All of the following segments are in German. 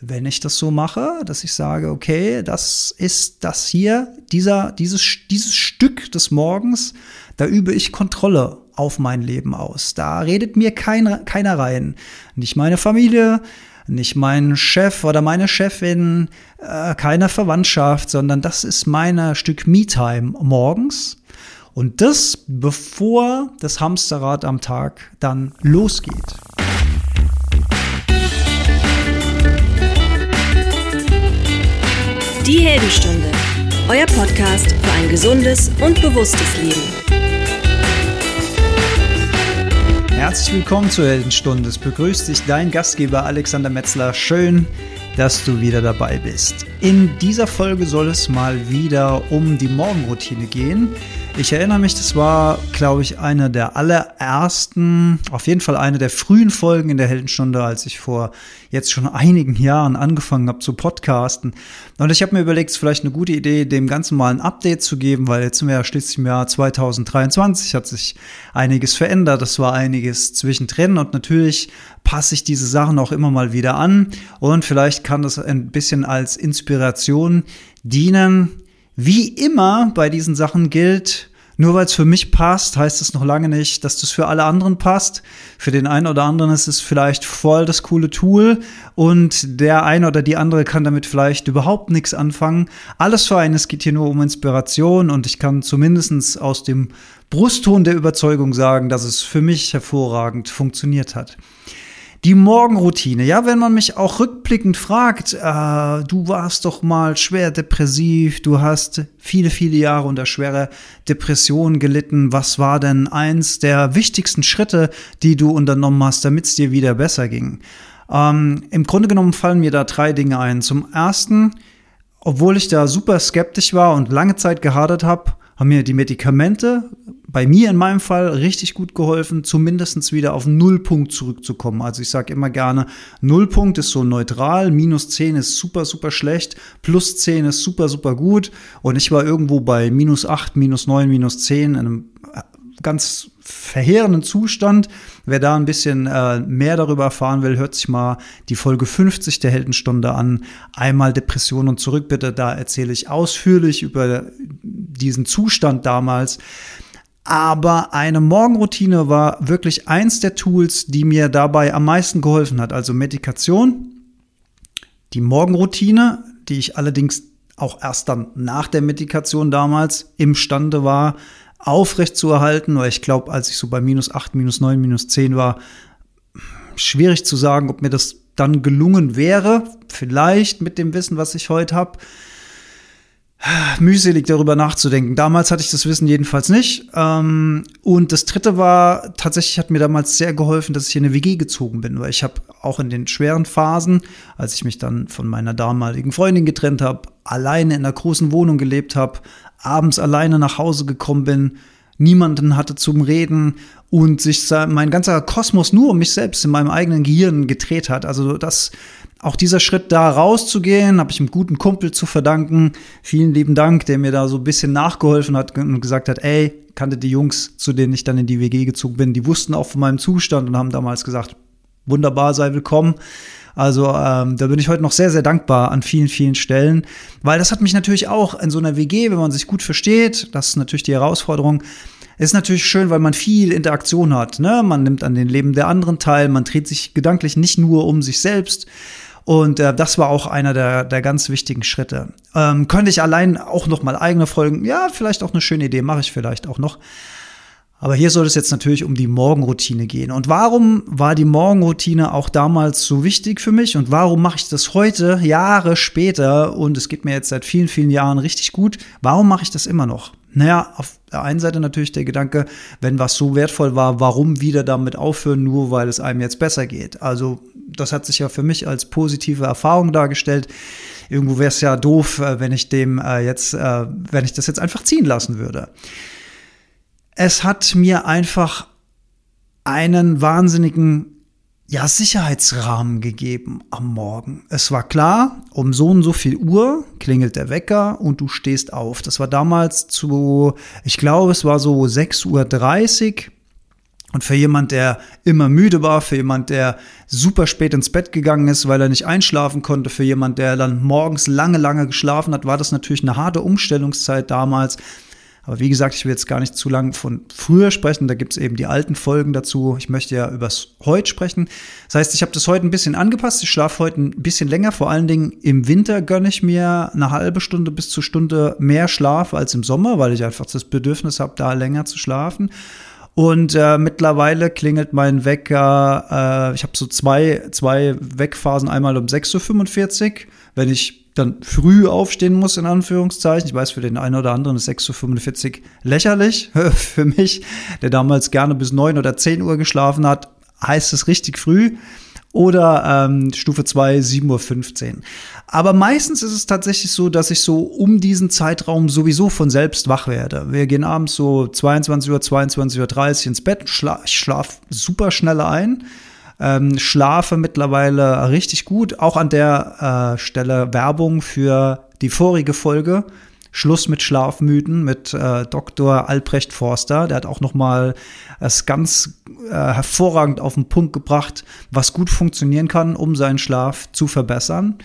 wenn ich das so mache, dass ich sage, okay, das ist das hier, dieser, dieses, dieses Stück des Morgens, da übe ich Kontrolle auf mein Leben aus. Da redet mir kein, keiner rein. Nicht meine Familie, nicht mein Chef oder meine Chefin, äh, keine Verwandtschaft, sondern das ist mein Stück Me-Time morgens. Und das bevor das Hamsterrad am Tag dann losgeht. Die Heldenstunde, euer Podcast für ein gesundes und bewusstes Leben. Herzlich willkommen zur Heldenstunde. Es begrüßt dich dein Gastgeber Alexander Metzler. Schön, dass du wieder dabei bist. In dieser Folge soll es mal wieder um die Morgenroutine gehen. Ich erinnere mich, das war, glaube ich, eine der allerersten, auf jeden Fall eine der frühen Folgen in der Heldenstunde, als ich vor jetzt schon einigen Jahren angefangen habe zu podcasten. Und ich habe mir überlegt, es ist vielleicht eine gute Idee, dem Ganzen mal ein Update zu geben, weil jetzt sind wir ja schließlich im Jahr 2023, hat sich einiges verändert, das war einiges zwischendrin und natürlich passe ich diese Sachen auch immer mal wieder an. Und vielleicht kann das ein bisschen als Inspiration dienen, wie immer bei diesen Sachen gilt, nur weil es für mich passt, heißt es noch lange nicht, dass das für alle anderen passt. Für den einen oder anderen ist es vielleicht voll das coole Tool und der eine oder die andere kann damit vielleicht überhaupt nichts anfangen. Alles für einen, es geht hier nur um Inspiration und ich kann zumindest aus dem Brustton der Überzeugung sagen, dass es für mich hervorragend funktioniert hat. Die Morgenroutine. Ja, wenn man mich auch rückblickend fragt, äh, du warst doch mal schwer depressiv, du hast viele, viele Jahre unter schwerer Depression gelitten. Was war denn eins der wichtigsten Schritte, die du unternommen hast, damit es dir wieder besser ging? Ähm, Im Grunde genommen fallen mir da drei Dinge ein. Zum ersten, obwohl ich da super skeptisch war und lange Zeit gehadert habe, haben mir die Medikamente bei mir in meinem Fall richtig gut geholfen, zumindest wieder auf Nullpunkt zurückzukommen. Also ich sage immer gerne, Nullpunkt ist so neutral, minus 10 ist super, super schlecht, plus 10 ist super, super gut. Und ich war irgendwo bei minus 8, minus 9, minus 10 in einem ganz verheerenden Zustand. Wer da ein bisschen äh, mehr darüber erfahren will, hört sich mal die Folge 50 der Heldenstunde an. Einmal Depression und zurück bitte. Da erzähle ich ausführlich über diesen Zustand damals. Aber eine Morgenroutine war wirklich eins der Tools, die mir dabei am meisten geholfen hat. Also Medikation, die Morgenroutine, die ich allerdings auch erst dann nach der Medikation damals imstande war, aufrecht zu erhalten, weil ich glaube, als ich so bei minus 8, minus 9, minus 10 war, schwierig zu sagen, ob mir das dann gelungen wäre. Vielleicht mit dem Wissen, was ich heute habe. Mühselig darüber nachzudenken. Damals hatte ich das Wissen jedenfalls nicht. Ähm, und das dritte war, tatsächlich hat mir damals sehr geholfen, dass ich in eine WG gezogen bin, weil ich habe auch in den schweren Phasen, als ich mich dann von meiner damaligen Freundin getrennt habe, alleine in einer großen Wohnung gelebt habe, abends alleine nach Hause gekommen bin, niemanden hatte zum Reden und sich mein ganzer Kosmos nur um mich selbst in meinem eigenen Gehirn gedreht hat. Also das, auch dieser Schritt da rauszugehen, habe ich einem guten Kumpel zu verdanken. Vielen lieben Dank, der mir da so ein bisschen nachgeholfen hat und gesagt hat, ey, kannte die Jungs, zu denen ich dann in die WG gezogen bin, die wussten auch von meinem Zustand und haben damals gesagt, wunderbar, sei willkommen. Also ähm, da bin ich heute noch sehr, sehr dankbar an vielen, vielen Stellen, weil das hat mich natürlich auch in so einer WG, wenn man sich gut versteht, das ist natürlich die Herausforderung, ist natürlich schön, weil man viel Interaktion hat. Ne? Man nimmt an den Leben der anderen teil, man dreht sich gedanklich nicht nur um sich selbst. Und äh, das war auch einer der, der ganz wichtigen Schritte. Ähm, könnte ich allein auch noch mal eigene Folgen, ja, vielleicht auch eine schöne Idee, mache ich vielleicht auch noch. Aber hier soll es jetzt natürlich um die Morgenroutine gehen. Und warum war die Morgenroutine auch damals so wichtig für mich? Und warum mache ich das heute, Jahre später, und es geht mir jetzt seit vielen, vielen Jahren richtig gut? Warum mache ich das immer noch? Naja, auf der einen Seite natürlich der Gedanke, wenn was so wertvoll war, warum wieder damit aufhören, nur weil es einem jetzt besser geht? Also, das hat sich ja für mich als positive Erfahrung dargestellt. Irgendwo wäre es ja doof, äh, wenn ich dem äh, jetzt, äh, wenn ich das jetzt einfach ziehen lassen würde es hat mir einfach einen wahnsinnigen ja, Sicherheitsrahmen gegeben am Morgen. Es war klar, um so und so viel Uhr klingelt der Wecker und du stehst auf. Das war damals zu, ich glaube, es war so 6.30 Uhr. Und für jemand, der immer müde war, für jemand, der super spät ins Bett gegangen ist, weil er nicht einschlafen konnte, für jemand, der dann morgens lange, lange geschlafen hat, war das natürlich eine harte Umstellungszeit damals. Aber wie gesagt, ich will jetzt gar nicht zu lang von früher sprechen. Da gibt es eben die alten Folgen dazu. Ich möchte ja übers Heute sprechen. Das heißt, ich habe das heute ein bisschen angepasst. Ich schlafe heute ein bisschen länger. Vor allen Dingen im Winter gönne ich mir eine halbe Stunde bis zur Stunde mehr Schlaf als im Sommer, weil ich einfach das Bedürfnis habe, da länger zu schlafen. Und äh, mittlerweile klingelt mein Wecker, äh, ich habe so zwei, zwei Wegphasen, einmal um 6.45 Uhr, wenn ich dann früh aufstehen muss, in Anführungszeichen. Ich weiß, für den einen oder anderen ist 6.45 Uhr lächerlich. für mich, der damals gerne bis 9 oder 10 Uhr geschlafen hat, heißt es richtig früh. Oder ähm, Stufe 2, 7.15 Uhr. Aber meistens ist es tatsächlich so, dass ich so um diesen Zeitraum sowieso von selbst wach werde. Wir gehen abends so 22 Uhr, 22.30 Uhr ins Bett. Schla ich schlafe super schnell ein. Ähm, schlafe mittlerweile richtig gut. Auch an der äh, Stelle Werbung für die vorige Folge. Schluss mit Schlafmythen mit äh, Dr. Albrecht Forster. Der hat auch noch mal es ganz äh, hervorragend auf den Punkt gebracht, was gut funktionieren kann, um seinen Schlaf zu verbessern.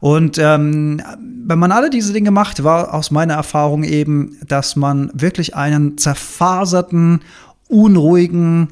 Und ähm, wenn man alle diese Dinge macht, war aus meiner Erfahrung eben, dass man wirklich einen zerfaserten, unruhigen,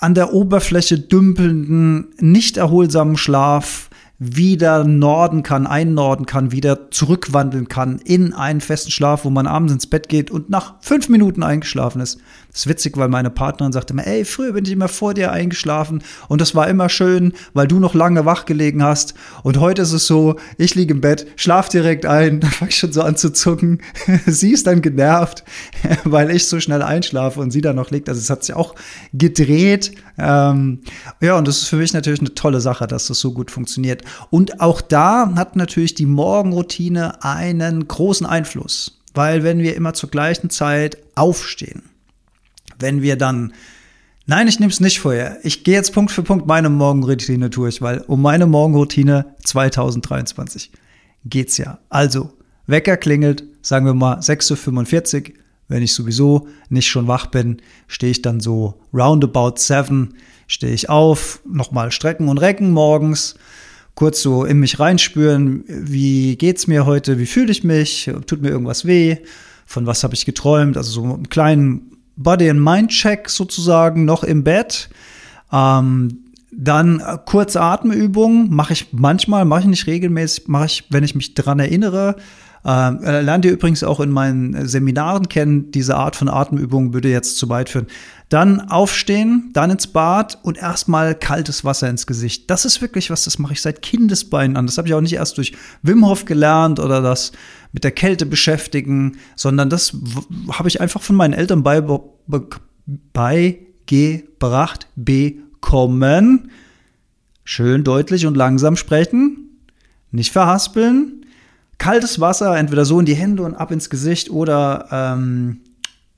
an der Oberfläche dümpelnden, nicht erholsamen Schlaf wieder norden kann, einnorden kann, wieder zurückwandeln kann in einen festen Schlaf, wo man abends ins Bett geht und nach fünf Minuten eingeschlafen ist. Das ist witzig, weil meine Partnerin sagte mir, ey, früher bin ich immer vor dir eingeschlafen und das war immer schön, weil du noch lange wach gelegen hast. Und heute ist es so, ich liege im Bett, schlaf direkt ein, dann fange ich schon so an zu zucken. sie ist dann genervt, weil ich so schnell einschlafe und sie dann noch liegt. Also es hat sich auch gedreht. Ähm, ja, und das ist für mich natürlich eine tolle Sache, dass das so gut funktioniert. Und auch da hat natürlich die Morgenroutine einen großen Einfluss. Weil wenn wir immer zur gleichen Zeit aufstehen, wenn wir dann Nein, ich nehme es nicht vorher. Ich gehe jetzt Punkt für Punkt meine Morgenroutine durch, weil um meine Morgenroutine 2023 geht's ja. Also, Wecker klingelt, sagen wir mal 6.45 Uhr. Wenn ich sowieso nicht schon wach bin, stehe ich dann so roundabout 7, stehe ich auf, nochmal strecken und recken morgens, kurz so in mich reinspüren, wie geht's mir heute, wie fühle ich mich, tut mir irgendwas weh, von was habe ich geträumt, also so einen kleinen Body and Mind Check sozusagen noch im Bett. Ähm, dann kurze Atemübungen mache ich manchmal, mache ich nicht regelmäßig, mache ich, wenn ich mich dran erinnere. Ähm, äh, lernt ihr übrigens auch in meinen Seminaren kennen. Diese Art von Atemübungen würde jetzt zu weit führen. Dann aufstehen, dann ins Bad und erstmal kaltes Wasser ins Gesicht. Das ist wirklich was, das mache ich seit Kindesbeinen an. Das habe ich auch nicht erst durch Wim Hof gelernt oder das mit der Kälte beschäftigen, sondern das habe ich einfach von meinen Eltern beigebracht bekommen. Schön deutlich und langsam sprechen, nicht verhaspeln. Kaltes Wasser, entweder so in die Hände und ab ins Gesicht oder ähm,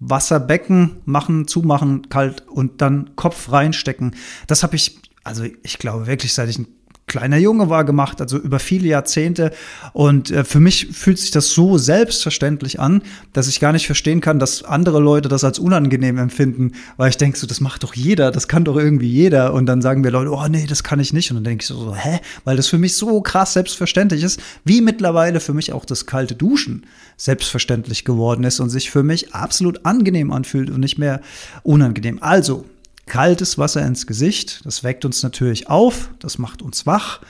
Wasserbecken machen, zumachen, kalt und dann Kopf reinstecken. Das habe ich, also ich glaube wirklich, seit ich ein kleiner Junge war gemacht, also über viele Jahrzehnte. Und äh, für mich fühlt sich das so selbstverständlich an, dass ich gar nicht verstehen kann, dass andere Leute das als unangenehm empfinden, weil ich denke so, das macht doch jeder, das kann doch irgendwie jeder. Und dann sagen wir Leute, oh nee, das kann ich nicht. Und dann denke ich so, so, hä? Weil das für mich so krass selbstverständlich ist, wie mittlerweile für mich auch das kalte Duschen selbstverständlich geworden ist und sich für mich absolut angenehm anfühlt und nicht mehr unangenehm. Also, kaltes Wasser ins Gesicht. Das weckt uns natürlich auf, das macht uns wach,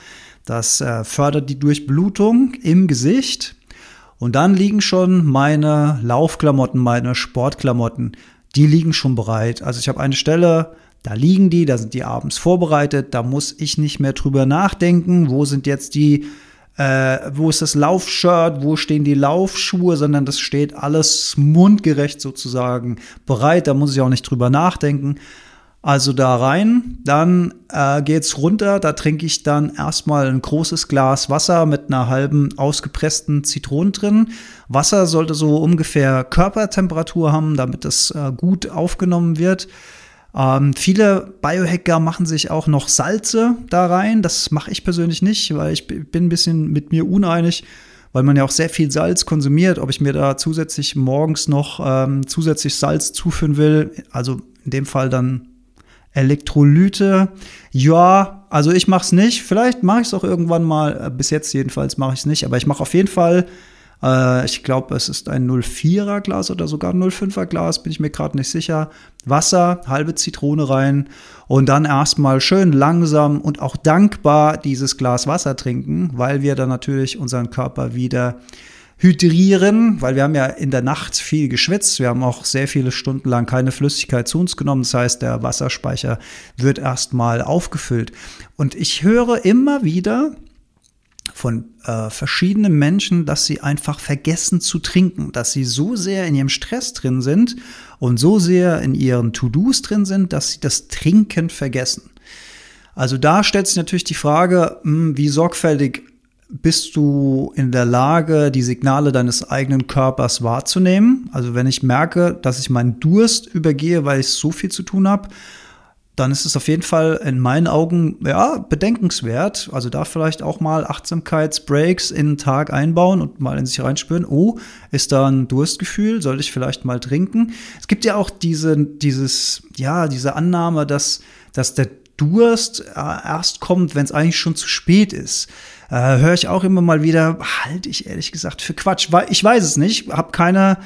das äh, fördert die Durchblutung im Gesicht. Und dann liegen schon meine Laufklamotten, meine Sportklamotten, die liegen schon bereit. Also ich habe eine Stelle, da liegen die, da sind die abends vorbereitet, da muss ich nicht mehr drüber nachdenken, wo sind jetzt die, äh, wo ist das Laufshirt, wo stehen die Laufschuhe, sondern das steht alles mundgerecht sozusagen bereit, da muss ich auch nicht drüber nachdenken. Also da rein, dann äh, geht's runter, da trinke ich dann erstmal ein großes Glas Wasser mit einer halben ausgepressten Zitronen drin. Wasser sollte so ungefähr Körpertemperatur haben, damit es äh, gut aufgenommen wird. Ähm, viele Biohacker machen sich auch noch Salze da rein. Das mache ich persönlich nicht, weil ich bin ein bisschen mit mir uneinig, weil man ja auch sehr viel Salz konsumiert. Ob ich mir da zusätzlich morgens noch ähm, zusätzlich Salz zuführen will, also in dem Fall dann Elektrolyte, ja, also ich mache es nicht. Vielleicht mache ich es auch irgendwann mal. Äh, bis jetzt jedenfalls mache ich es nicht. Aber ich mache auf jeden Fall, äh, ich glaube, es ist ein 04er Glas oder sogar ein 05er Glas, bin ich mir gerade nicht sicher. Wasser, halbe Zitrone rein und dann erstmal schön langsam und auch dankbar dieses Glas Wasser trinken, weil wir dann natürlich unseren Körper wieder hydrieren, weil wir haben ja in der Nacht viel geschwitzt. Wir haben auch sehr viele Stunden lang keine Flüssigkeit zu uns genommen. Das heißt, der Wasserspeicher wird erstmal aufgefüllt. Und ich höre immer wieder von äh, verschiedenen Menschen, dass sie einfach vergessen zu trinken, dass sie so sehr in ihrem Stress drin sind und so sehr in ihren To-Dos drin sind, dass sie das Trinken vergessen. Also da stellt sich natürlich die Frage, hm, wie sorgfältig bist du in der Lage, die Signale deines eigenen Körpers wahrzunehmen. Also wenn ich merke, dass ich meinen Durst übergehe, weil ich so viel zu tun habe, dann ist es auf jeden Fall in meinen Augen ja bedenkenswert. Also da vielleicht auch mal Achtsamkeitsbreaks in den Tag einbauen und mal in sich reinspüren. Oh, ist da ein Durstgefühl? Soll ich vielleicht mal trinken? Es gibt ja auch diese, dieses, ja, diese Annahme, dass, dass der Durst äh, erst kommt, wenn es eigentlich schon zu spät ist äh, höre ich auch immer mal wieder, halte ich ehrlich gesagt für Quatsch. Ich weiß es nicht, habe keine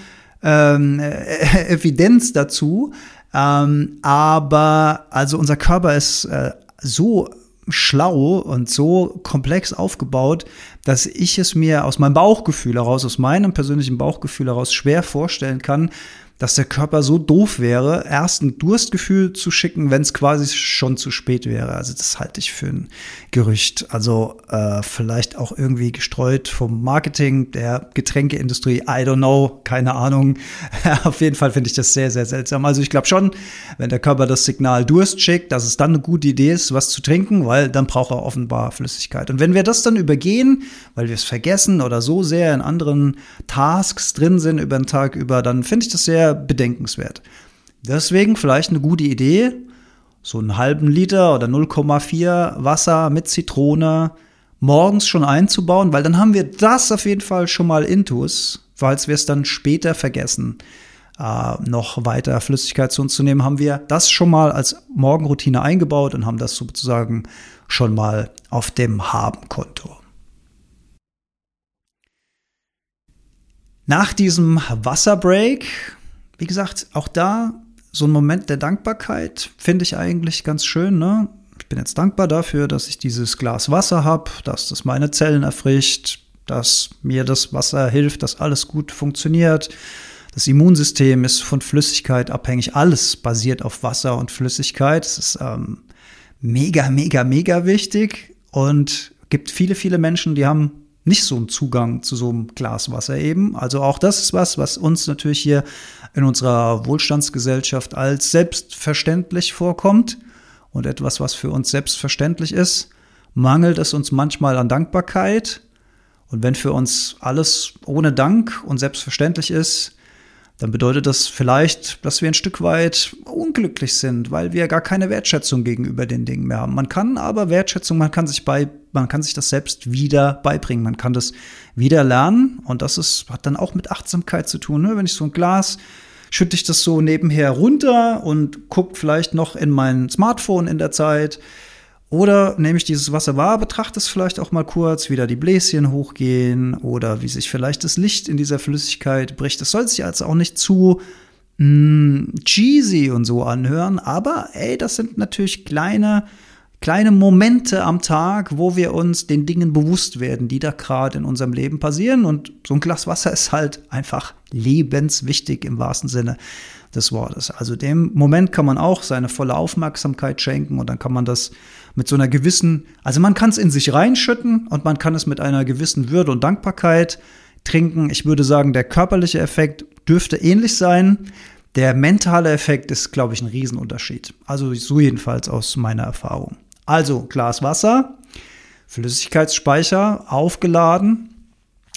ähm, äh, Evidenz dazu. Ähm, aber also unser Körper ist äh, so schlau und so komplex aufgebaut, dass ich es mir aus meinem Bauchgefühl heraus, aus meinem persönlichen Bauchgefühl heraus schwer vorstellen kann, dass der Körper so doof wäre, erst ein Durstgefühl zu schicken, wenn es quasi schon zu spät wäre. Also das halte ich für ein Gerücht. Also äh, vielleicht auch irgendwie gestreut vom Marketing der Getränkeindustrie. I don't know, keine Ahnung. Auf jeden Fall finde ich das sehr, sehr seltsam. Also ich glaube schon, wenn der Körper das Signal Durst schickt, dass es dann eine gute Idee ist, was zu trinken, weil dann braucht er offenbar Flüssigkeit. Und wenn wir das dann übergehen, weil wir es vergessen oder so sehr in anderen Tasks drin sind über den Tag über, dann finde ich das sehr bedenkenswert. Deswegen vielleicht eine gute Idee, so einen halben Liter oder 0,4 Wasser mit Zitrone morgens schon einzubauen, weil dann haben wir das auf jeden Fall schon mal intus, falls wir es dann später vergessen, äh, noch weiter Flüssigkeit zu uns zu nehmen, haben wir das schon mal als Morgenroutine eingebaut und haben das sozusagen schon mal auf dem Habenkonto. Nach diesem Wasserbreak wie gesagt, auch da so ein Moment der Dankbarkeit finde ich eigentlich ganz schön. Ne? Ich bin jetzt dankbar dafür, dass ich dieses Glas Wasser habe, dass das meine Zellen erfrischt, dass mir das Wasser hilft, dass alles gut funktioniert. Das Immunsystem ist von Flüssigkeit abhängig. Alles basiert auf Wasser und Flüssigkeit. Es ist ähm, mega, mega, mega wichtig und gibt viele, viele Menschen, die haben nicht so einen Zugang zu so einem Glas Wasser eben. Also auch das ist was, was uns natürlich hier in unserer Wohlstandsgesellschaft als selbstverständlich vorkommt und etwas, was für uns selbstverständlich ist, mangelt es uns manchmal an Dankbarkeit. Und wenn für uns alles ohne Dank und selbstverständlich ist, dann bedeutet das vielleicht, dass wir ein Stück weit unglücklich sind, weil wir gar keine Wertschätzung gegenüber den Dingen mehr haben. Man kann aber Wertschätzung, man kann sich bei, man kann sich das selbst wieder beibringen, man kann das wieder lernen und das ist, hat dann auch mit Achtsamkeit zu tun. Ne? Wenn ich so ein Glas schütte ich das so nebenher runter und gucke vielleicht noch in mein Smartphone in der Zeit. Oder nehme ich dieses Wasser wahr, betrachte es vielleicht auch mal kurz, wie da die Bläschen hochgehen oder wie sich vielleicht das Licht in dieser Flüssigkeit bricht. Das soll sich also auch nicht zu mh, mm, cheesy und so anhören, aber ey, das sind natürlich kleine kleine Momente am Tag, wo wir uns den Dingen bewusst werden, die da gerade in unserem Leben passieren. Und so ein Glas Wasser ist halt einfach lebenswichtig im wahrsten Sinne des Wortes. Also dem Moment kann man auch seine volle Aufmerksamkeit schenken und dann kann man das mit so einer gewissen, also man kann es in sich reinschütten und man kann es mit einer gewissen Würde und Dankbarkeit trinken. Ich würde sagen, der körperliche Effekt dürfte ähnlich sein. Der mentale Effekt ist, glaube ich, ein Riesenunterschied. Also so jedenfalls aus meiner Erfahrung. Also Glas Wasser, Flüssigkeitsspeicher aufgeladen,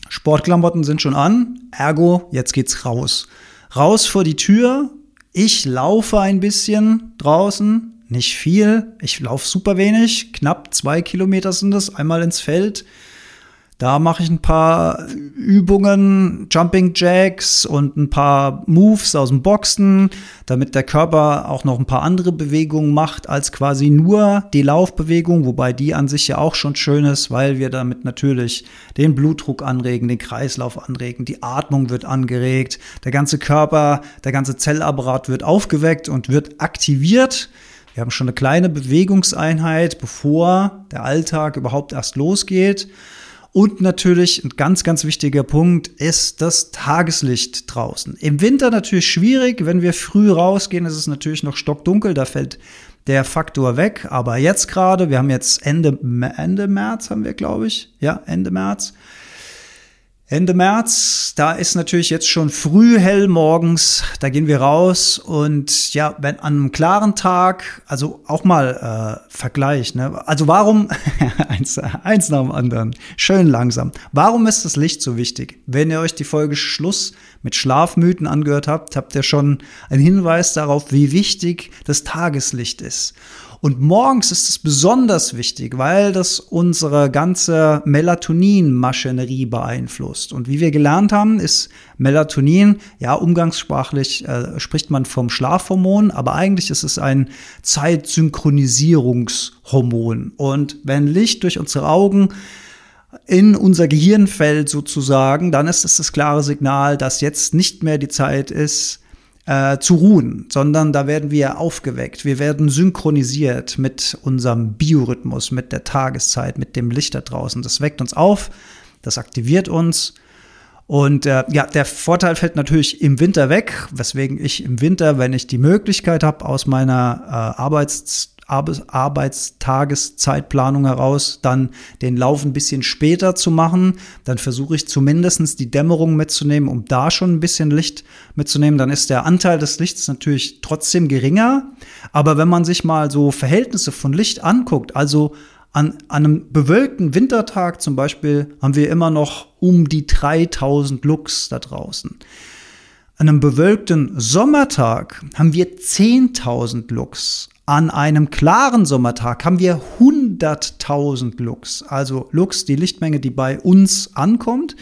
Sportklamotten sind schon an, ergo, jetzt geht's raus. Raus vor die Tür. Ich laufe ein bisschen draußen, nicht viel. Ich laufe super wenig, knapp zwei Kilometer sind es, einmal ins Feld. Da mache ich ein paar Übungen, Jumping Jacks und ein paar Moves aus dem Boxen, damit der Körper auch noch ein paar andere Bewegungen macht als quasi nur die Laufbewegung, wobei die an sich ja auch schon schön ist, weil wir damit natürlich den Blutdruck anregen, den Kreislauf anregen, die Atmung wird angeregt, der ganze Körper, der ganze Zellapparat wird aufgeweckt und wird aktiviert. Wir haben schon eine kleine Bewegungseinheit, bevor der Alltag überhaupt erst losgeht. Und natürlich ein ganz, ganz wichtiger Punkt ist das Tageslicht draußen. Im Winter natürlich schwierig. Wenn wir früh rausgehen, ist es natürlich noch stockdunkel. Da fällt der Faktor weg. Aber jetzt gerade, wir haben jetzt Ende, Ende März, haben wir, glaube ich. Ja, Ende März. Ende März, da ist natürlich jetzt schon früh hell morgens, da gehen wir raus und ja, wenn an einem klaren Tag, also auch mal äh, Vergleich, ne? Also warum, eins, eins nach dem anderen, schön langsam, warum ist das Licht so wichtig? Wenn ihr euch die Folge Schluss mit Schlafmythen angehört habt, habt ihr schon einen Hinweis darauf, wie wichtig das Tageslicht ist. Und morgens ist es besonders wichtig, weil das unsere ganze Melatonin-Maschinerie beeinflusst. Und wie wir gelernt haben, ist Melatonin, ja, umgangssprachlich äh, spricht man vom Schlafhormon, aber eigentlich ist es ein Zeitsynchronisierungshormon. Und wenn Licht durch unsere Augen in unser Gehirn fällt sozusagen, dann ist es das klare Signal, dass jetzt nicht mehr die Zeit ist, äh, zu ruhen, sondern da werden wir aufgeweckt. Wir werden synchronisiert mit unserem Biorhythmus, mit der Tageszeit, mit dem Licht da draußen. Das weckt uns auf, das aktiviert uns. Und äh, ja, der Vorteil fällt natürlich im Winter weg, weswegen ich im Winter, wenn ich die Möglichkeit habe, aus meiner äh, Arbeits Arbeitstageszeitplanung heraus, dann den Lauf ein bisschen später zu machen. Dann versuche ich zumindestens die Dämmerung mitzunehmen, um da schon ein bisschen Licht mitzunehmen. Dann ist der Anteil des Lichts natürlich trotzdem geringer. Aber wenn man sich mal so Verhältnisse von Licht anguckt, also an, an einem bewölkten Wintertag zum Beispiel haben wir immer noch um die 3000 Lux da draußen. An einem bewölkten Sommertag haben wir 10.000 Lux. An einem klaren Sommertag haben wir 100.000 Lux, also Lux, die Lichtmenge, die bei uns ankommt.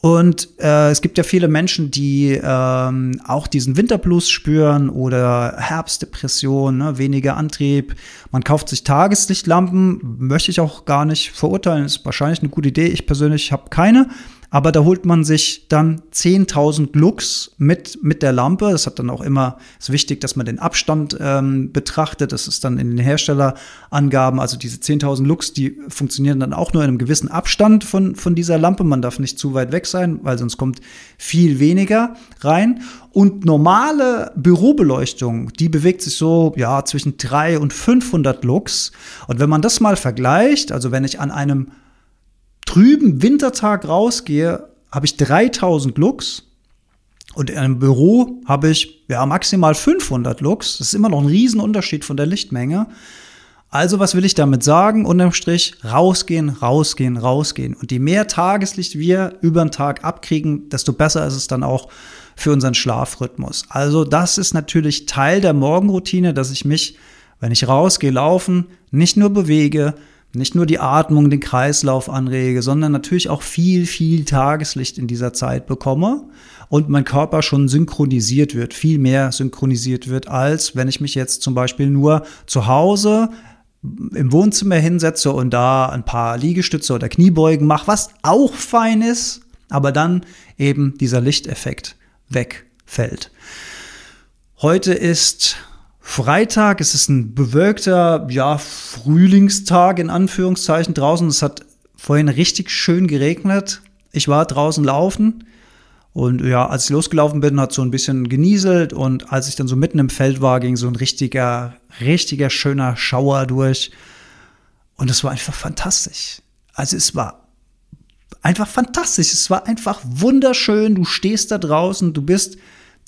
Und äh, es gibt ja viele Menschen, die ähm, auch diesen Winterblues spüren oder Herbstdepression, ne, weniger Antrieb. Man kauft sich Tageslichtlampen, möchte ich auch gar nicht verurteilen, ist wahrscheinlich eine gute Idee. Ich persönlich habe keine. Aber da holt man sich dann 10.000 Lux mit, mit der Lampe. Das hat dann auch immer, ist wichtig, dass man den Abstand ähm, betrachtet. Das ist dann in den Herstellerangaben. Also diese 10.000 Lux, die funktionieren dann auch nur in einem gewissen Abstand von, von dieser Lampe. Man darf nicht zu weit weg sein, weil sonst kommt viel weniger rein. Und normale Bürobeleuchtung, die bewegt sich so, ja, zwischen 3 und 500 Lux. Und wenn man das mal vergleicht, also wenn ich an einem trüben Wintertag rausgehe, habe ich 3000 Lux und in einem Büro habe ich ja maximal 500 Lux. Das ist immer noch ein Riesenunterschied von der Lichtmenge. Also was will ich damit sagen? Unterm Strich rausgehen, rausgehen, rausgehen. Und je mehr Tageslicht wir über den Tag abkriegen, desto besser ist es dann auch für unseren Schlafrhythmus. Also das ist natürlich Teil der Morgenroutine, dass ich mich, wenn ich rausgehe, laufen, nicht nur bewege, nicht nur die Atmung, den Kreislauf anrege, sondern natürlich auch viel, viel Tageslicht in dieser Zeit bekomme und mein Körper schon synchronisiert wird, viel mehr synchronisiert wird, als wenn ich mich jetzt zum Beispiel nur zu Hause im Wohnzimmer hinsetze und da ein paar Liegestütze oder Kniebeugen mache, was auch fein ist, aber dann eben dieser Lichteffekt wegfällt. Heute ist Freitag, es ist ein bewölkter, ja, Frühlingstag in Anführungszeichen draußen. Es hat vorhin richtig schön geregnet. Ich war draußen laufen und ja, als ich losgelaufen bin, hat so ein bisschen genieselt und als ich dann so mitten im Feld war, ging so ein richtiger, richtiger schöner Schauer durch. Und es war einfach fantastisch. Also es war einfach fantastisch. Es war einfach wunderschön. Du stehst da draußen, du bist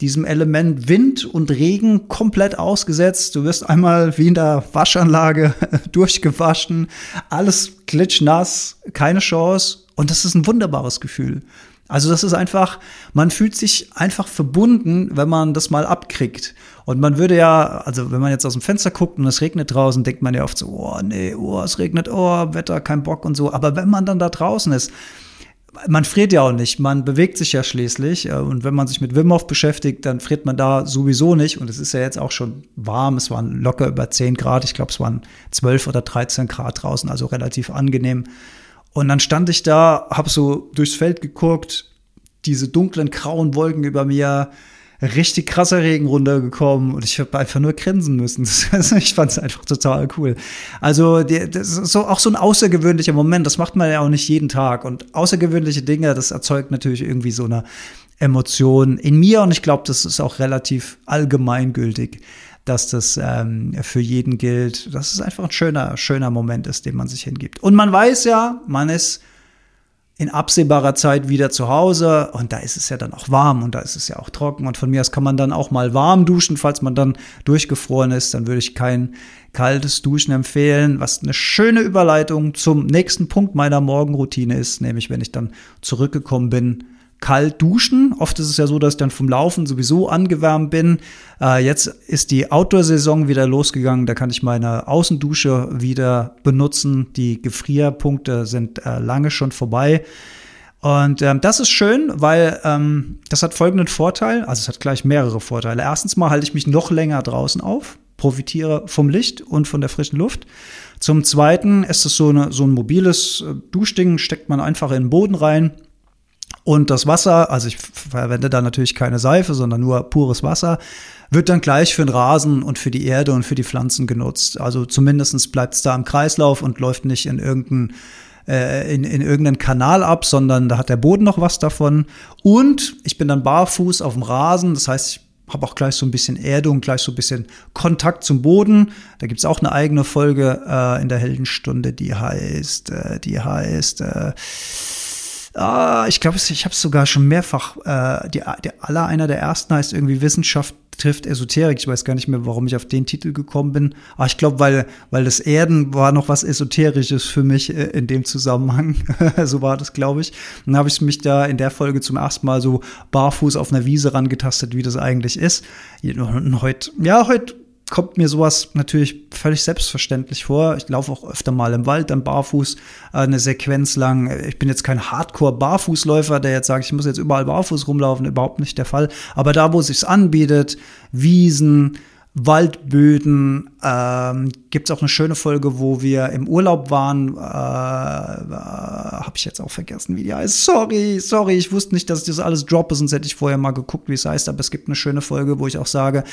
diesem Element Wind und Regen komplett ausgesetzt. Du wirst einmal wie in der Waschanlage durchgewaschen, alles klitschnass, keine Chance. Und das ist ein wunderbares Gefühl. Also das ist einfach, man fühlt sich einfach verbunden, wenn man das mal abkriegt. Und man würde ja, also wenn man jetzt aus dem Fenster guckt und es regnet draußen, denkt man ja oft so, oh nee, oh, es regnet, oh, Wetter, kein Bock und so. Aber wenn man dann da draußen ist, man friert ja auch nicht, man bewegt sich ja schließlich. Äh, und wenn man sich mit Wim Hof beschäftigt, dann friert man da sowieso nicht. Und es ist ja jetzt auch schon warm, es waren locker über 10 Grad, ich glaube, es waren 12 oder 13 Grad draußen, also relativ angenehm. Und dann stand ich da, habe so durchs Feld geguckt, diese dunklen grauen Wolken über mir, richtig krasser Regen runtergekommen und ich habe einfach nur grinsen müssen. Ich fand es einfach total cool. Also das ist so, auch so ein außergewöhnlicher Moment, das macht man ja auch nicht jeden Tag. Und außergewöhnliche Dinge, das erzeugt natürlich irgendwie so eine Emotion in mir und ich glaube, das ist auch relativ allgemeingültig dass das ähm, für jeden gilt, dass es einfach ein schöner, schöner Moment ist, den man sich hingibt. Und man weiß ja, man ist in absehbarer Zeit wieder zu Hause. Und da ist es ja dann auch warm und da ist es ja auch trocken. Und von mir aus kann man dann auch mal warm duschen, falls man dann durchgefroren ist, dann würde ich kein kaltes Duschen empfehlen, was eine schöne Überleitung zum nächsten Punkt meiner Morgenroutine ist, nämlich wenn ich dann zurückgekommen bin kalt duschen. Oft ist es ja so, dass ich dann vom Laufen sowieso angewärmt bin. Äh, jetzt ist die Outdoor-Saison wieder losgegangen. Da kann ich meine Außendusche wieder benutzen. Die Gefrierpunkte sind äh, lange schon vorbei. Und ähm, das ist schön, weil ähm, das hat folgenden Vorteil. Also es hat gleich mehrere Vorteile. Erstens mal halte ich mich noch länger draußen auf, profitiere vom Licht und von der frischen Luft. Zum Zweiten ist es so, eine, so ein mobiles äh, Duschding, steckt man einfach in den Boden rein und das Wasser, also ich verwende da natürlich keine Seife, sondern nur pures Wasser, wird dann gleich für den Rasen und für die Erde und für die Pflanzen genutzt. Also zumindestens bleibt es da im Kreislauf und läuft nicht in irgendeinen äh, in, in irgendeinen Kanal ab, sondern da hat der Boden noch was davon. Und ich bin dann barfuß auf dem Rasen, das heißt, ich habe auch gleich so ein bisschen Erdung, gleich so ein bisschen Kontakt zum Boden. Da gibt's auch eine eigene Folge äh, in der Heldenstunde, die heißt, äh, die heißt äh, Ah, ich glaube, ich habe es sogar schon mehrfach. Äh, die, der aller einer der ersten heißt irgendwie Wissenschaft trifft Esoterik. Ich weiß gar nicht mehr, warum ich auf den Titel gekommen bin. Aber ich glaube, weil, weil das Erden war noch was Esoterisches für mich äh, in dem Zusammenhang. so war das, glaube ich. Dann habe ich mich da in der Folge zum ersten Mal so barfuß auf einer Wiese rangetastet, wie das eigentlich ist. Und heute, ja, heute kommt mir sowas natürlich völlig selbstverständlich vor. Ich laufe auch öfter mal im Wald dann barfuß äh, eine Sequenz lang. Ich bin jetzt kein Hardcore-Barfußläufer, der jetzt sagt, ich muss jetzt überall barfuß rumlaufen, überhaupt nicht der Fall. Aber da, wo es sich anbietet, Wiesen, Waldböden, ähm, gibt es auch eine schöne Folge, wo wir im Urlaub waren. Äh, äh, Habe ich jetzt auch vergessen, wie die heißt. Sorry, sorry, ich wusste nicht, dass ich das alles droppe, sonst hätte ich vorher mal geguckt, wie es heißt. Aber es gibt eine schöne Folge, wo ich auch sage,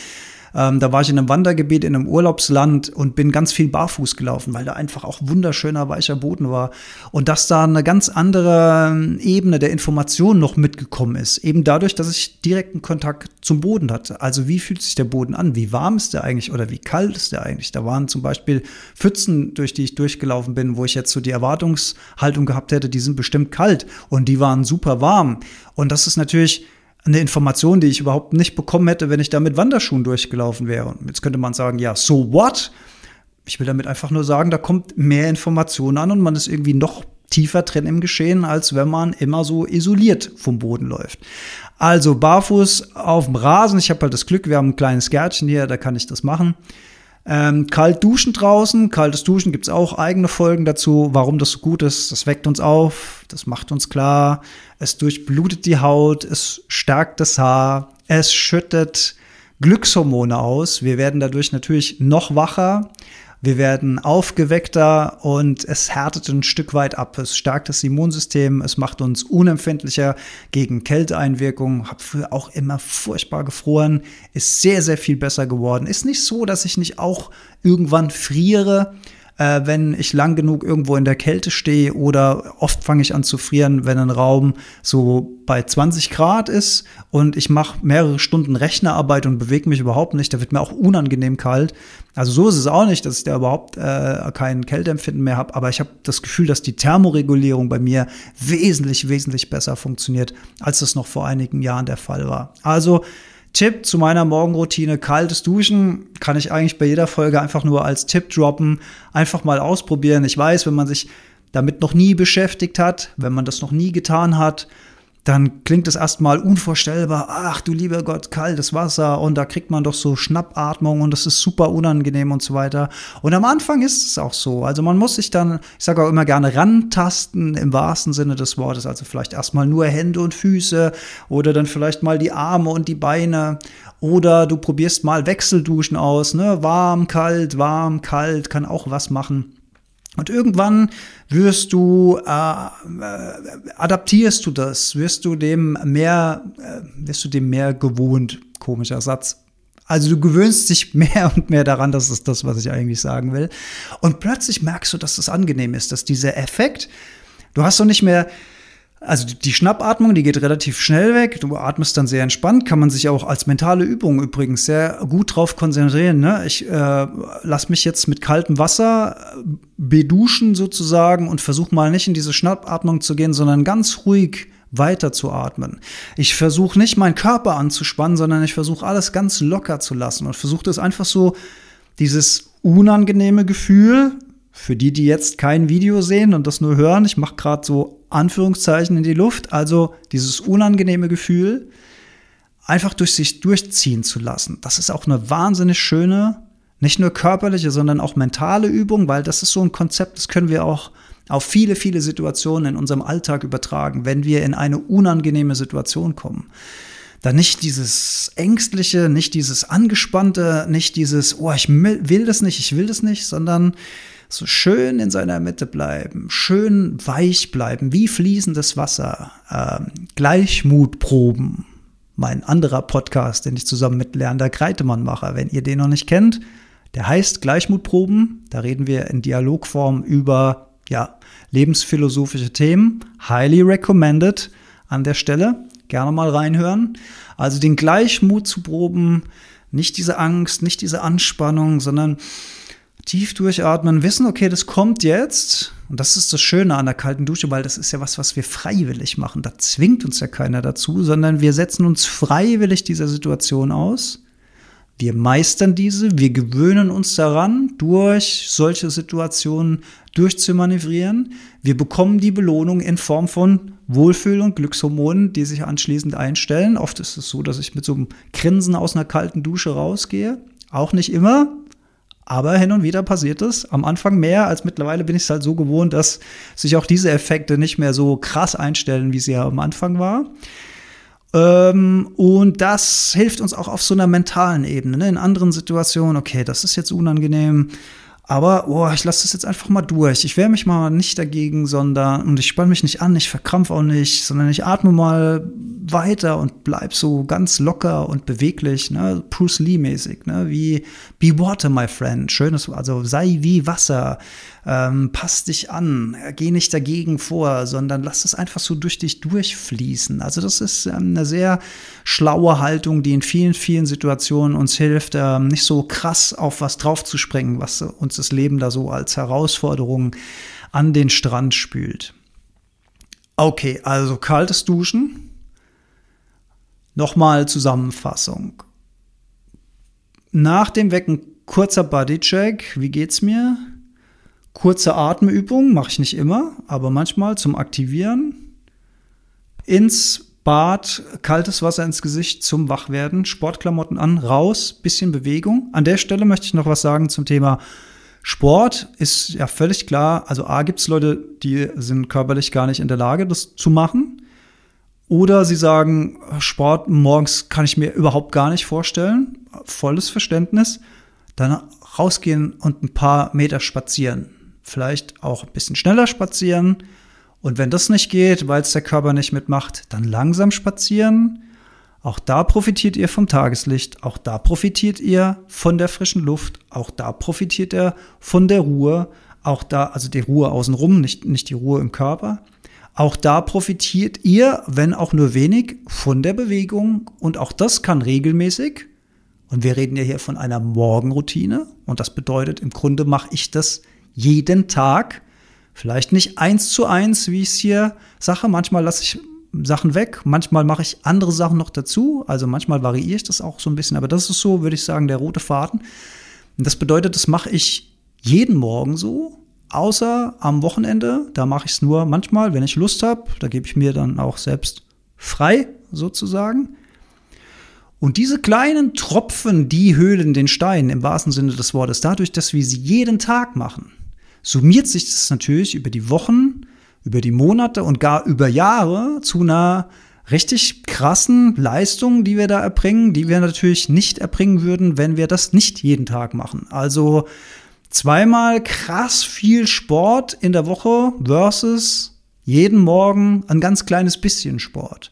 ähm, da war ich in einem Wandergebiet, in einem Urlaubsland und bin ganz viel barfuß gelaufen, weil da einfach auch wunderschöner, weicher Boden war. Und dass da eine ganz andere ähm, Ebene der Information noch mitgekommen ist. Eben dadurch, dass ich direkten Kontakt zum Boden hatte. Also wie fühlt sich der Boden an? Wie warm ist der eigentlich oder wie kalt ist der eigentlich? Da waren zum Beispiel Pfützen, durch die ich durchgelaufen bin, wo ich jetzt so die Erwartungshaltung gehabt hätte, die sind bestimmt kalt und die waren super warm. Und das ist natürlich eine Information, die ich überhaupt nicht bekommen hätte, wenn ich da mit Wanderschuhen durchgelaufen wäre. Und jetzt könnte man sagen, ja, so what? Ich will damit einfach nur sagen, da kommt mehr Information an und man ist irgendwie noch tiefer drin im Geschehen, als wenn man immer so isoliert vom Boden läuft. Also barfuß auf dem Rasen. Ich habe halt das Glück, wir haben ein kleines Gärtchen hier, da kann ich das machen. Ähm, kalt duschen draußen, kaltes Duschen gibt's auch eigene Folgen dazu, warum das so gut ist. Das weckt uns auf, das macht uns klar, es durchblutet die Haut, es stärkt das Haar, es schüttet Glückshormone aus. Wir werden dadurch natürlich noch wacher wir werden aufgeweckter und es härtet ein Stück weit ab. Es stärkt das Immunsystem, es macht uns unempfindlicher gegen Kälteeinwirkungen. Hab früher auch immer furchtbar gefroren, ist sehr, sehr viel besser geworden. Ist nicht so, dass ich nicht auch irgendwann friere äh, wenn ich lang genug irgendwo in der Kälte stehe oder oft fange ich an zu frieren, wenn ein Raum so bei 20 Grad ist und ich mache mehrere Stunden Rechnerarbeit und bewege mich überhaupt nicht, da wird mir auch unangenehm kalt. Also so ist es auch nicht, dass ich da überhaupt äh, kein Kälteempfinden mehr habe, aber ich habe das Gefühl, dass die Thermoregulierung bei mir wesentlich, wesentlich besser funktioniert, als das noch vor einigen Jahren der Fall war. Also Tipp zu meiner Morgenroutine, kaltes Duschen, kann ich eigentlich bei jeder Folge einfach nur als Tipp droppen. Einfach mal ausprobieren. Ich weiß, wenn man sich damit noch nie beschäftigt hat, wenn man das noch nie getan hat, dann klingt es erstmal unvorstellbar. Ach du lieber Gott, kaltes Wasser und da kriegt man doch so Schnappatmung und das ist super unangenehm und so weiter. Und am Anfang ist es auch so. Also man muss sich dann, ich sage auch immer gerne, rantasten im wahrsten Sinne des Wortes. Also vielleicht erstmal nur Hände und Füße oder dann vielleicht mal die Arme und die Beine. Oder du probierst mal Wechselduschen aus, ne? Warm, kalt, warm, kalt, kann auch was machen. Und irgendwann wirst du, äh, äh, adaptierst du das, wirst du dem mehr, äh, wirst du dem mehr gewohnt, komischer Satz. Also du gewöhnst dich mehr und mehr daran, das ist das, was ich eigentlich sagen will. Und plötzlich merkst du, dass das angenehm ist, dass dieser Effekt, du hast doch nicht mehr also die Schnappatmung, die geht relativ schnell weg. Du atmest dann sehr entspannt. Kann man sich auch als mentale Übung übrigens sehr gut drauf konzentrieren. Ne? Ich äh, lass mich jetzt mit kaltem Wasser äh, beduschen sozusagen und versuche mal nicht in diese Schnappatmung zu gehen, sondern ganz ruhig weiter zu atmen. Ich versuche nicht meinen Körper anzuspannen, sondern ich versuche alles ganz locker zu lassen und versuche das einfach so, dieses unangenehme Gefühl, für die, die jetzt kein Video sehen und das nur hören, ich mache gerade so Anführungszeichen in die Luft, also dieses unangenehme Gefühl einfach durch sich durchziehen zu lassen. Das ist auch eine wahnsinnig schöne, nicht nur körperliche, sondern auch mentale Übung, weil das ist so ein Konzept, das können wir auch auf viele, viele Situationen in unserem Alltag übertragen, wenn wir in eine unangenehme Situation kommen. Dann nicht dieses ängstliche, nicht dieses angespannte, nicht dieses, oh, ich will das nicht, ich will das nicht, sondern so schön in seiner Mitte bleiben, schön weich bleiben, wie fließendes Wasser, ähm, Gleichmutproben. Mein anderer Podcast, den ich zusammen mit Lerner Greitemann mache, wenn ihr den noch nicht kennt, der heißt Gleichmutproben. Da reden wir in Dialogform über ja, lebensphilosophische Themen. Highly recommended an der Stelle. Gerne mal reinhören. Also den Gleichmut zu proben, nicht diese Angst, nicht diese Anspannung, sondern tief durchatmen, wissen, okay, das kommt jetzt. Und das ist das Schöne an der kalten Dusche, weil das ist ja was, was wir freiwillig machen. Da zwingt uns ja keiner dazu, sondern wir setzen uns freiwillig dieser Situation aus. Wir meistern diese, wir gewöhnen uns daran, durch solche Situationen durchzumanövrieren. Wir bekommen die Belohnung in Form von Wohlfühl- und Glückshormonen, die sich anschließend einstellen. Oft ist es so, dass ich mit so einem Grinsen aus einer kalten Dusche rausgehe. Auch nicht immer, aber hin und wieder passiert es. Am Anfang mehr, als mittlerweile bin ich es halt so gewohnt, dass sich auch diese Effekte nicht mehr so krass einstellen, wie sie ja am Anfang war. Ähm, und das hilft uns auch auf so einer mentalen Ebene. Ne? In anderen Situationen, okay, das ist jetzt unangenehm. Aber oh, ich lasse das jetzt einfach mal durch. Ich wehre mich mal nicht dagegen, sondern und ich spanne mich nicht an, ich verkrampfe auch nicht, sondern ich atme mal weiter und bleib so ganz locker und beweglich, ne? Bruce Lee-mäßig, ne? Wie Be Water, my friend. Schönes, also sei wie Wasser, ähm, pass dich an, geh nicht dagegen vor, sondern lass es einfach so durch dich durchfließen. Also das ist ähm, eine sehr schlaue Haltung, die in vielen, vielen Situationen uns hilft, ähm, nicht so krass auf was draufzuspringen, was uns das Leben da so als Herausforderung an den Strand spült. Okay, also kaltes Duschen. Nochmal Zusammenfassung. Nach dem Wecken kurzer Bodycheck. Wie geht's mir? Kurze Atemübung, mache ich nicht immer, aber manchmal zum Aktivieren. Ins Bad, kaltes Wasser ins Gesicht zum Wachwerden, Sportklamotten an, raus, bisschen Bewegung. An der Stelle möchte ich noch was sagen zum Thema Sport. Ist ja völlig klar. Also A gibt es Leute, die sind körperlich gar nicht in der Lage, das zu machen. Oder sie sagen, Sport morgens kann ich mir überhaupt gar nicht vorstellen. Volles Verständnis. Dann rausgehen und ein paar Meter spazieren vielleicht auch ein bisschen schneller spazieren. Und wenn das nicht geht, weil es der Körper nicht mitmacht, dann langsam spazieren. Auch da profitiert ihr vom Tageslicht, auch da profitiert ihr von der frischen Luft, auch da profitiert ihr von der Ruhe, auch da, also die Ruhe außenrum, nicht, nicht die Ruhe im Körper. Auch da profitiert ihr, wenn auch nur wenig, von der Bewegung und auch das kann regelmäßig. Und wir reden ja hier von einer Morgenroutine und das bedeutet, im Grunde mache ich das jeden Tag. Vielleicht nicht eins zu eins, wie ich es hier sage. Manchmal lasse ich Sachen weg, manchmal mache ich andere Sachen noch dazu. Also manchmal variiere ich das auch so ein bisschen, aber das ist so, würde ich sagen, der rote Faden. Und das bedeutet, das mache ich jeden Morgen so, außer am Wochenende. Da mache ich es nur manchmal, wenn ich Lust habe. Da gebe ich mir dann auch selbst frei sozusagen. Und diese kleinen Tropfen, die höhlen den Stein im wahrsten Sinne des Wortes, dadurch, dass wir sie jeden Tag machen, summiert sich das natürlich über die Wochen, über die Monate und gar über Jahre zu einer richtig krassen Leistung, die wir da erbringen, die wir natürlich nicht erbringen würden, wenn wir das nicht jeden Tag machen. Also zweimal krass viel Sport in der Woche versus jeden Morgen ein ganz kleines bisschen Sport.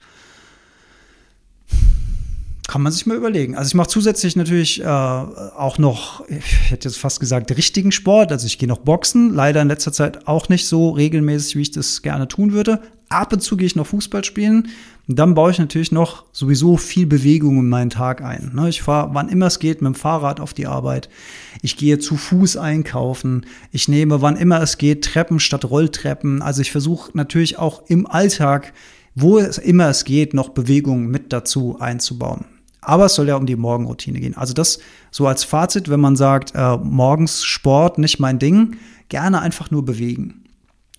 Kann man sich mal überlegen. Also ich mache zusätzlich natürlich äh, auch noch, ich hätte jetzt fast gesagt, richtigen Sport. Also ich gehe noch boxen, leider in letzter Zeit auch nicht so regelmäßig, wie ich das gerne tun würde. Ab und zu gehe ich noch Fußball spielen. Und dann baue ich natürlich noch sowieso viel Bewegung in meinen Tag ein. Ne? Ich fahre, wann immer es geht, mit dem Fahrrad auf die Arbeit. Ich gehe zu Fuß einkaufen. Ich nehme, wann immer es geht, Treppen statt Rolltreppen. Also ich versuche natürlich auch im Alltag, wo es immer es geht, noch Bewegung mit dazu einzubauen. Aber es soll ja um die Morgenroutine gehen. Also das so als Fazit, wenn man sagt, äh, morgens Sport nicht mein Ding, gerne einfach nur bewegen.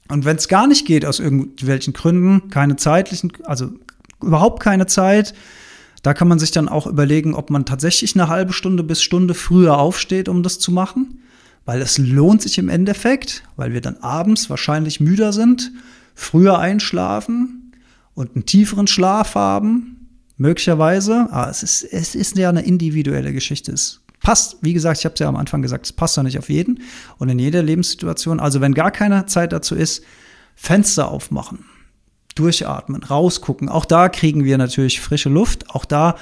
Und wenn es gar nicht geht aus irgendwelchen Gründen, keine zeitlichen, also überhaupt keine Zeit, da kann man sich dann auch überlegen, ob man tatsächlich eine halbe Stunde bis Stunde früher aufsteht, um das zu machen. Weil es lohnt sich im Endeffekt, weil wir dann abends wahrscheinlich müder sind, früher einschlafen und einen tieferen Schlaf haben, möglicherweise. Ah, es ist, es ist ja eine individuelle Geschichte. Es passt, wie gesagt, ich habe es ja am Anfang gesagt, es passt ja nicht auf jeden und in jeder Lebenssituation. Also wenn gar keine Zeit dazu ist, Fenster aufmachen, durchatmen, rausgucken. Auch da kriegen wir natürlich frische Luft. Auch da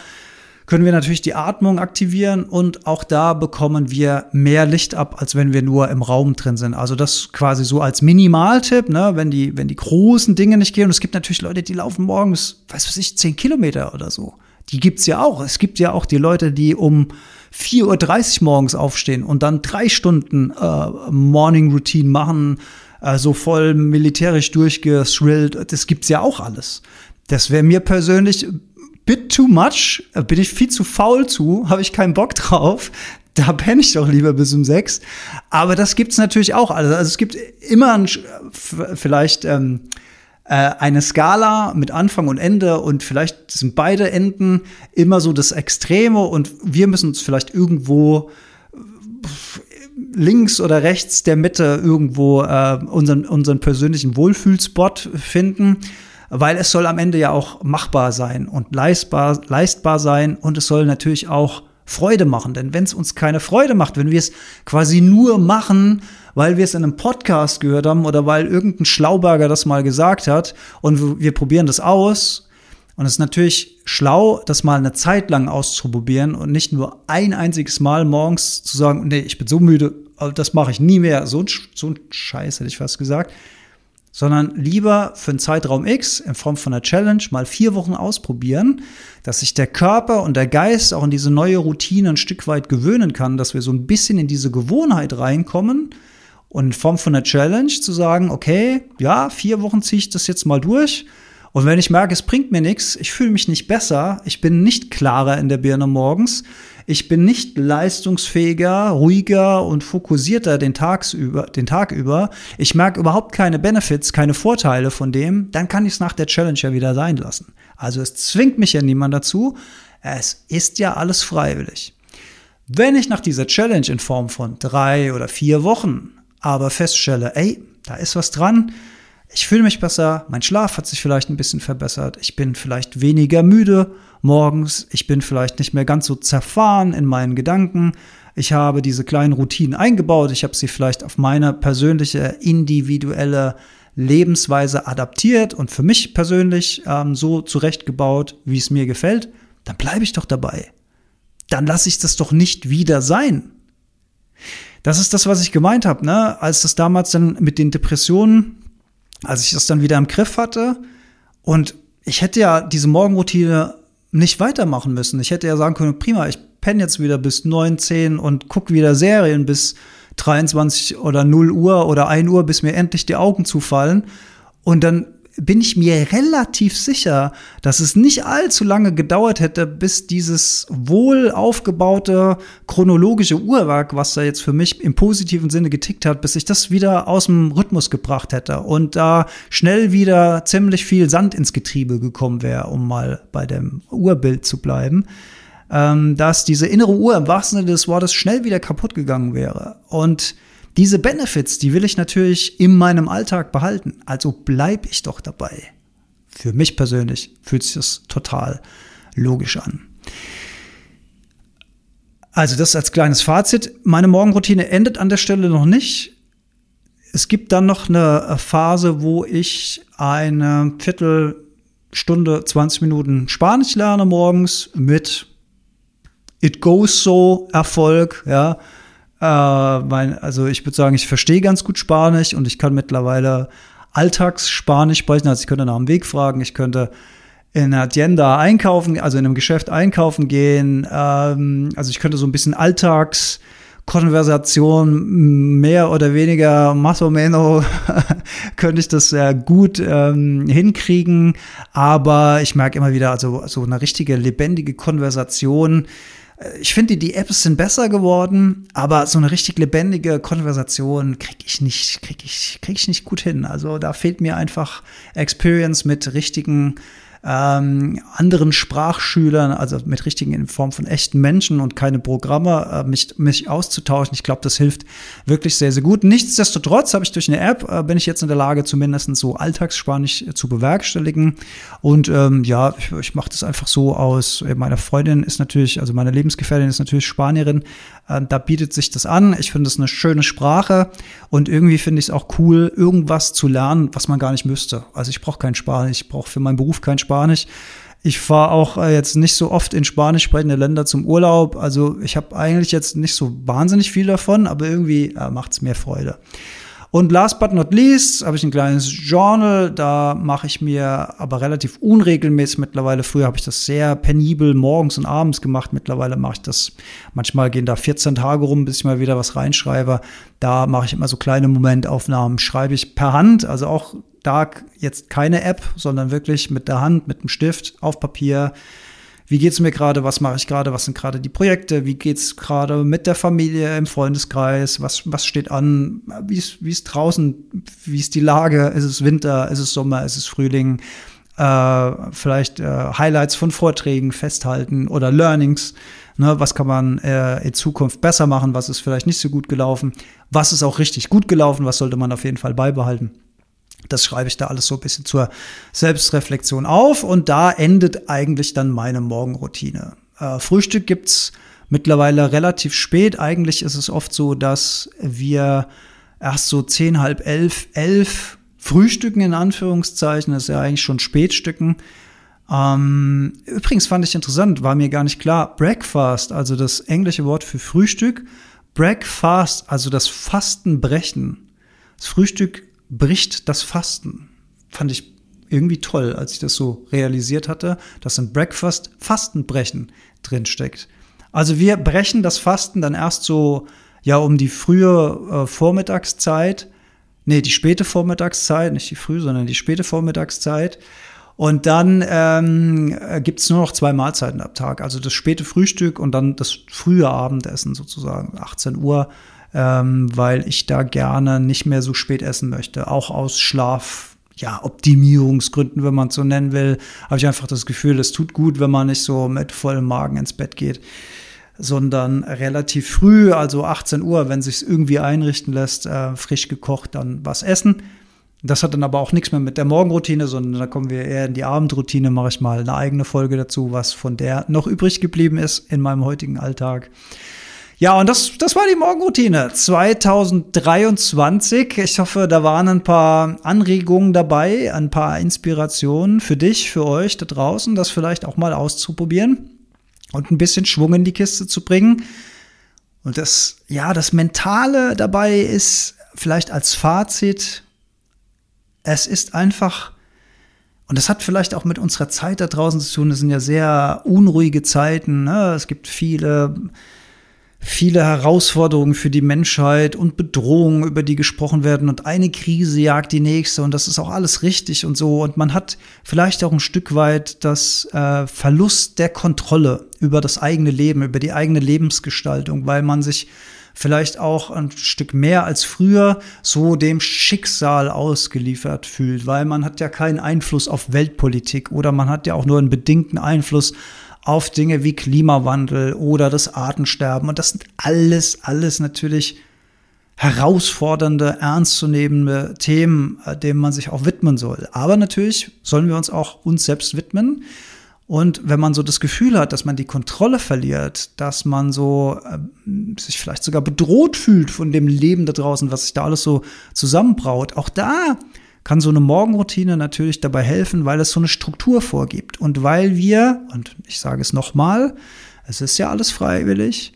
können wir natürlich die Atmung aktivieren und auch da bekommen wir mehr Licht ab, als wenn wir nur im Raum drin sind. Also das quasi so als Minimaltipp, ne, wenn die, wenn die großen Dinge nicht gehen. Und es gibt natürlich Leute, die laufen morgens, weiß was ich, zehn Kilometer oder so. Die gibt's ja auch. Es gibt ja auch die Leute, die um 4.30 Uhr morgens aufstehen und dann drei Stunden äh, Morning Routine machen, äh, so voll militärisch durchgestrillt. Das gibt's ja auch alles. Das wäre mir persönlich bit too much, äh, bin ich viel zu faul zu, habe ich keinen Bock drauf. Da penne ich doch lieber bis um sechs. Aber das gibt's natürlich auch. Also, also es gibt immer ein, vielleicht ähm, äh, eine Skala mit Anfang und Ende und vielleicht sind beide Enden immer so das Extreme und wir müssen uns vielleicht irgendwo links oder rechts der Mitte irgendwo äh, unseren, unseren persönlichen Wohlfühlspot finden weil es soll am Ende ja auch machbar sein und leistbar, leistbar sein und es soll natürlich auch Freude machen. Denn wenn es uns keine Freude macht, wenn wir es quasi nur machen, weil wir es in einem Podcast gehört haben oder weil irgendein Schlauberger das mal gesagt hat und wir probieren das aus, und es ist natürlich schlau, das mal eine Zeit lang auszuprobieren und nicht nur ein einziges Mal morgens zu sagen, nee, ich bin so müde, das mache ich nie mehr. So ein, so ein Scheiß hätte ich fast gesagt sondern lieber für einen Zeitraum X in Form von einer Challenge mal vier Wochen ausprobieren, dass sich der Körper und der Geist auch in diese neue Routine ein Stück weit gewöhnen kann, dass wir so ein bisschen in diese Gewohnheit reinkommen und in Form von einer Challenge zu sagen, okay, ja, vier Wochen ziehe ich das jetzt mal durch. Und wenn ich merke, es bringt mir nichts, ich fühle mich nicht besser, ich bin nicht klarer in der Birne morgens, ich bin nicht leistungsfähiger, ruhiger und fokussierter den, Tagsüber, den Tag über, ich merke überhaupt keine Benefits, keine Vorteile von dem, dann kann ich es nach der Challenge ja wieder sein lassen. Also es zwingt mich ja niemand dazu, es ist ja alles freiwillig. Wenn ich nach dieser Challenge in Form von drei oder vier Wochen aber feststelle, ey, da ist was dran, ich fühle mich besser, mein Schlaf hat sich vielleicht ein bisschen verbessert, ich bin vielleicht weniger müde morgens, ich bin vielleicht nicht mehr ganz so zerfahren in meinen Gedanken, ich habe diese kleinen Routinen eingebaut, ich habe sie vielleicht auf meine persönliche, individuelle Lebensweise adaptiert und für mich persönlich ähm, so zurechtgebaut, wie es mir gefällt, dann bleibe ich doch dabei. Dann lasse ich das doch nicht wieder sein. Das ist das, was ich gemeint habe, ne? Als das damals dann mit den Depressionen als ich das dann wieder im Griff hatte und ich hätte ja diese Morgenroutine nicht weitermachen müssen. Ich hätte ja sagen können, prima, ich penne jetzt wieder bis 9, 10 und gucke wieder Serien bis 23 oder 0 Uhr oder 1 Uhr, bis mir endlich die Augen zufallen. Und dann bin ich mir relativ sicher, dass es nicht allzu lange gedauert hätte, bis dieses wohl aufgebaute chronologische Uhrwerk, was da jetzt für mich im positiven Sinne getickt hat, bis ich das wieder aus dem Rhythmus gebracht hätte und da schnell wieder ziemlich viel Sand ins Getriebe gekommen wäre, um mal bei dem Urbild zu bleiben. Ähm, dass diese innere Uhr im wahrsten Sinne des Wortes schnell wieder kaputt gegangen wäre. Und diese Benefits, die will ich natürlich in meinem Alltag behalten. Also bleibe ich doch dabei. Für mich persönlich fühlt sich das total logisch an. Also das als kleines Fazit. Meine Morgenroutine endet an der Stelle noch nicht. Es gibt dann noch eine Phase, wo ich eine Viertelstunde, 20 Minuten Spanisch lerne morgens mit It Goes So Erfolg, ja. Äh, mein, also ich würde sagen, ich verstehe ganz gut Spanisch und ich kann mittlerweile Alltagsspanisch sprechen. Also ich könnte nach dem Weg fragen, ich könnte in einer Tienda einkaufen, also in einem Geschäft einkaufen gehen. Ähm, also ich könnte so ein bisschen Alltagskonversation mehr oder weniger más o menos könnte ich das sehr gut ähm, hinkriegen. Aber ich merke immer wieder, also so eine richtige lebendige Konversation ich finde, die Apps sind besser geworden, aber so eine richtig lebendige Konversation kriege ich nicht, kriege ich, krieg ich nicht gut hin. Also da fehlt mir einfach Experience mit richtigen ähm, anderen Sprachschülern, also mit richtigen in Form von echten Menschen und keine Programme, äh, mich, mich auszutauschen. Ich glaube, das hilft wirklich sehr, sehr gut. Nichtsdestotrotz habe ich durch eine App, äh, bin ich jetzt in der Lage, zumindest so Alltagsspanisch äh, zu bewerkstelligen. Und ähm, ja, ich, ich mache das einfach so aus. Meine Freundin ist natürlich, also meine Lebensgefährtin ist natürlich Spanierin. Äh, da bietet sich das an. Ich finde es eine schöne Sprache und irgendwie finde ich es auch cool, irgendwas zu lernen, was man gar nicht müsste. Also ich brauche kein Spanisch, ich brauche für meinen Beruf kein Spanisch. Ich fahre auch äh, jetzt nicht so oft in spanisch sprechende Länder zum Urlaub. Also ich habe eigentlich jetzt nicht so wahnsinnig viel davon, aber irgendwie äh, macht es mir Freude. Und last but not least habe ich ein kleines Journal. Da mache ich mir aber relativ unregelmäßig mittlerweile. Früher habe ich das sehr penibel morgens und abends gemacht. Mittlerweile mache ich das, manchmal gehen da 14 Tage rum, bis ich mal wieder was reinschreibe. Da mache ich immer so kleine Momentaufnahmen. Schreibe ich per Hand, also auch da jetzt keine App, sondern wirklich mit der Hand, mit dem Stift auf Papier wie geht es mir gerade, was mache ich gerade, was sind gerade die Projekte, wie geht es gerade mit der Familie, im Freundeskreis, was, was steht an, wie ist, wie ist draußen, wie ist die Lage, ist es Winter, ist es Sommer, ist es Frühling, äh, vielleicht äh, Highlights von Vorträgen festhalten oder Learnings. Ne, was kann man äh, in Zukunft besser machen? Was ist vielleicht nicht so gut gelaufen? Was ist auch richtig gut gelaufen? Was sollte man auf jeden Fall beibehalten? Das schreibe ich da alles so ein bisschen zur Selbstreflexion auf und da endet eigentlich dann meine Morgenroutine. Äh, Frühstück gibt's mittlerweile relativ spät. Eigentlich ist es oft so, dass wir erst so zehn, halb elf, elf frühstücken in Anführungszeichen. Das ist ja eigentlich schon Spätstücken. Ähm, übrigens fand ich interessant, war mir gar nicht klar. Breakfast, also das englische Wort für Frühstück. Breakfast, also das Fastenbrechen. Das Frühstück bricht das Fasten. Fand ich irgendwie toll, als ich das so realisiert hatte, dass ein Breakfast Fastenbrechen drinsteckt. Also wir brechen das Fasten dann erst so, ja, um die frühe äh, Vormittagszeit, nee, die späte Vormittagszeit, nicht die frühe, sondern die späte Vormittagszeit. Und dann ähm, gibt es nur noch zwei Mahlzeiten am Tag. Also das späte Frühstück und dann das frühe Abendessen sozusagen, 18 Uhr ähm, weil ich da gerne nicht mehr so spät essen möchte. Auch aus Schlaf, ja, Optimierungsgründen, wenn man es so nennen will, habe ich einfach das Gefühl, es tut gut, wenn man nicht so mit vollem Magen ins Bett geht sondern relativ früh, also 18 Uhr, wenn sich irgendwie einrichten lässt, äh, frisch gekocht, dann was essen. Das hat dann aber auch nichts mehr mit der Morgenroutine, sondern da kommen wir eher in die Abendroutine, mache ich mal eine eigene Folge dazu, was von der noch übrig geblieben ist in meinem heutigen Alltag. Ja, und das, das war die Morgenroutine 2023. Ich hoffe, da waren ein paar Anregungen dabei, ein paar Inspirationen für dich, für euch da draußen, das vielleicht auch mal auszuprobieren und ein bisschen Schwung in die Kiste zu bringen. Und das, ja, das Mentale dabei ist vielleicht als Fazit, es ist einfach, und das hat vielleicht auch mit unserer Zeit da draußen zu tun, es sind ja sehr unruhige Zeiten, ne? es gibt viele viele Herausforderungen für die Menschheit und Bedrohungen, über die gesprochen werden. Und eine Krise jagt die nächste. Und das ist auch alles richtig und so. Und man hat vielleicht auch ein Stück weit das äh, Verlust der Kontrolle über das eigene Leben, über die eigene Lebensgestaltung, weil man sich vielleicht auch ein Stück mehr als früher so dem Schicksal ausgeliefert fühlt, weil man hat ja keinen Einfluss auf Weltpolitik oder man hat ja auch nur einen bedingten Einfluss auf Dinge wie Klimawandel oder das Artensterben. Und das sind alles, alles natürlich herausfordernde, ernstzunehmende Themen, äh, denen man sich auch widmen soll. Aber natürlich sollen wir uns auch uns selbst widmen. Und wenn man so das Gefühl hat, dass man die Kontrolle verliert, dass man so äh, sich vielleicht sogar bedroht fühlt von dem Leben da draußen, was sich da alles so zusammenbraut, auch da kann so eine Morgenroutine natürlich dabei helfen, weil es so eine Struktur vorgibt und weil wir, und ich sage es nochmal, es ist ja alles freiwillig,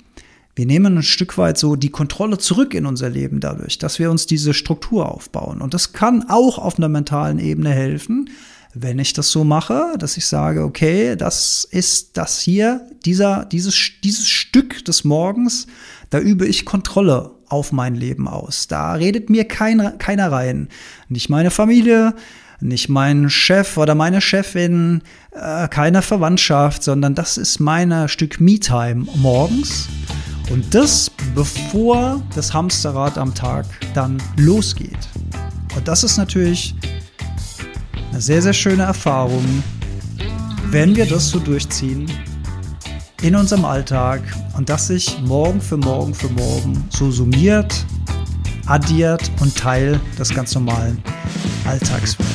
wir nehmen ein Stück weit so die Kontrolle zurück in unser Leben dadurch, dass wir uns diese Struktur aufbauen. Und das kann auch auf einer mentalen Ebene helfen, wenn ich das so mache, dass ich sage, okay, das ist das hier, dieser, dieses, dieses Stück des Morgens, da übe ich Kontrolle auf mein Leben aus. Da redet mir kein, keiner rein. Nicht meine Familie, nicht mein Chef oder meine Chefin, äh, keine Verwandtschaft, sondern das ist mein Stück Me-Time morgens. Und das bevor das Hamsterrad am Tag dann losgeht. Und das ist natürlich eine sehr, sehr schöne Erfahrung, wenn wir das so durchziehen in unserem Alltag und das sich morgen für morgen für morgen so summiert, addiert und Teil des ganz normalen Alltags wird.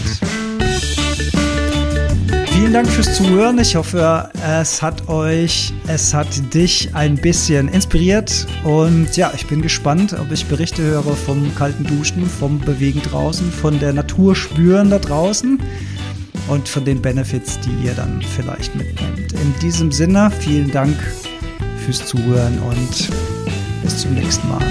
Vielen Dank fürs Zuhören. Ich hoffe, es hat euch, es hat dich ein bisschen inspiriert. Und ja, ich bin gespannt, ob ich Berichte höre vom kalten Duschen, vom Bewegen draußen, von der Natur spüren da draußen und von den Benefits, die ihr dann vielleicht mitnehmt. In diesem Sinne, vielen Dank fürs Zuhören und bis zum nächsten Mal.